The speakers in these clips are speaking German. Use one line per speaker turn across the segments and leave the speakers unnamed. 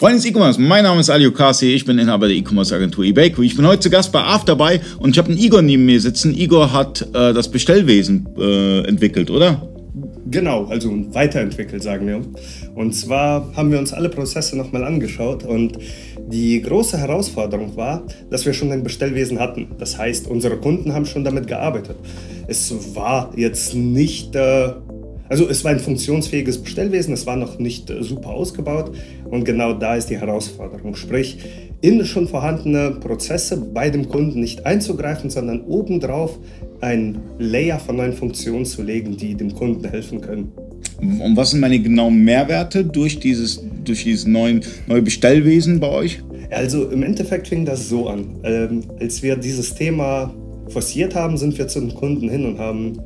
Freunde des E-Commerce, mein Name ist Ali Okasi, ich bin Inhaber der E-Commerce Agentur eBakery. Ich bin heute zu Gast bei AF dabei und ich habe einen Igor neben mir sitzen. Igor hat äh, das Bestellwesen äh, entwickelt, oder?
Genau, also weiterentwickelt, sagen wir. Und zwar haben wir uns alle Prozesse nochmal angeschaut und die große Herausforderung war, dass wir schon ein Bestellwesen hatten. Das heißt, unsere Kunden haben schon damit gearbeitet. Es war jetzt nicht äh, also es war ein funktionsfähiges Bestellwesen, es war noch nicht äh, super ausgebaut und genau da ist die Herausforderung. Sprich, in schon vorhandene Prozesse bei dem Kunden nicht einzugreifen, sondern obendrauf ein Layer von neuen Funktionen zu legen, die dem Kunden helfen können.
Und was sind meine genauen Mehrwerte durch dieses, durch dieses neuen, neue Bestellwesen bei euch?
Also im Endeffekt fing das so an. Ähm, als wir dieses Thema forciert haben, sind wir zu den Kunden hin und haben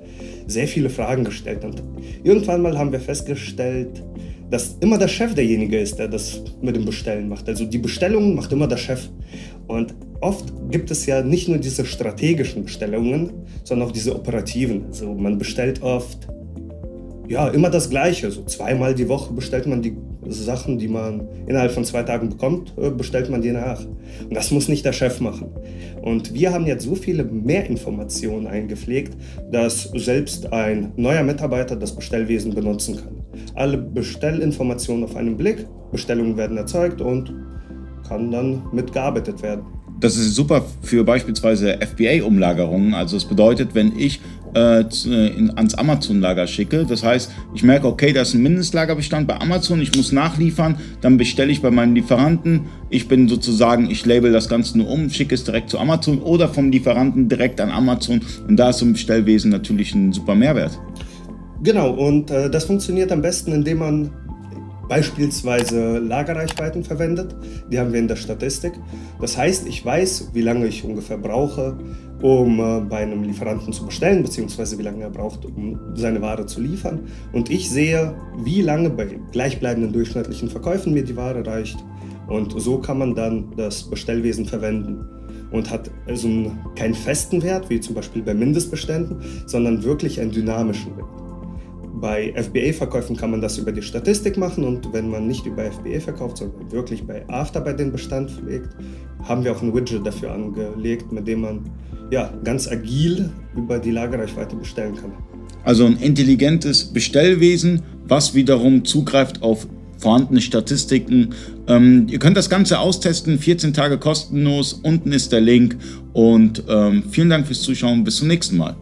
sehr viele Fragen gestellt. Und irgendwann mal haben wir festgestellt, dass immer der Chef derjenige ist, der das mit dem Bestellen macht. Also die Bestellungen macht immer der Chef. Und oft gibt es ja nicht nur diese strategischen Bestellungen, sondern auch diese operativen. Also man bestellt oft ja, immer das Gleiche. So zweimal die Woche bestellt man die Sachen, die man innerhalb von zwei Tagen bekommt, äh, bestellt man die nach. Und das muss nicht der Chef machen. Und wir haben jetzt so viele mehr Informationen eingepflegt, dass selbst ein neuer Mitarbeiter das Bestellwesen benutzen kann. Alle Bestellinformationen auf einen Blick, Bestellungen werden erzeugt und kann dann mitgearbeitet werden.
Das ist super für beispielsweise FBA-Umlagerungen. Also es bedeutet, wenn ich äh, in, ans Amazon-Lager schicke, das heißt, ich merke, okay, da ist ein Mindestlagerbestand bei Amazon, ich muss nachliefern, dann bestelle ich bei meinen Lieferanten. Ich bin sozusagen, ich label das Ganze nur um, schicke es direkt zu Amazon oder vom Lieferanten direkt an Amazon. Und da ist so ein Bestellwesen natürlich ein super Mehrwert.
Genau, und äh, das funktioniert am besten, indem man beispielsweise Lagerreichweiten verwendet. Die haben wir in der Statistik. Das heißt, ich weiß, wie lange ich ungefähr brauche, um äh, bei einem Lieferanten zu bestellen, beziehungsweise wie lange er braucht, um seine Ware zu liefern. Und ich sehe, wie lange bei gleichbleibenden durchschnittlichen Verkäufen mir die Ware reicht. Und so kann man dann das Bestellwesen verwenden und hat also keinen festen Wert, wie zum Beispiel bei Mindestbeständen, sondern wirklich einen dynamischen Wert. Bei FBA-Verkäufen kann man das über die Statistik machen und wenn man nicht über FBA verkauft, sondern wirklich bei After bei den Bestand pflegt, haben wir auch ein Widget dafür angelegt, mit dem man ja, ganz agil über die Lagerreichweite bestellen kann.
Also ein intelligentes Bestellwesen, was wiederum zugreift auf vorhandene Statistiken. Ähm, ihr könnt das Ganze austesten, 14 Tage kostenlos. Unten ist der Link und ähm, vielen Dank fürs Zuschauen. Bis zum nächsten Mal.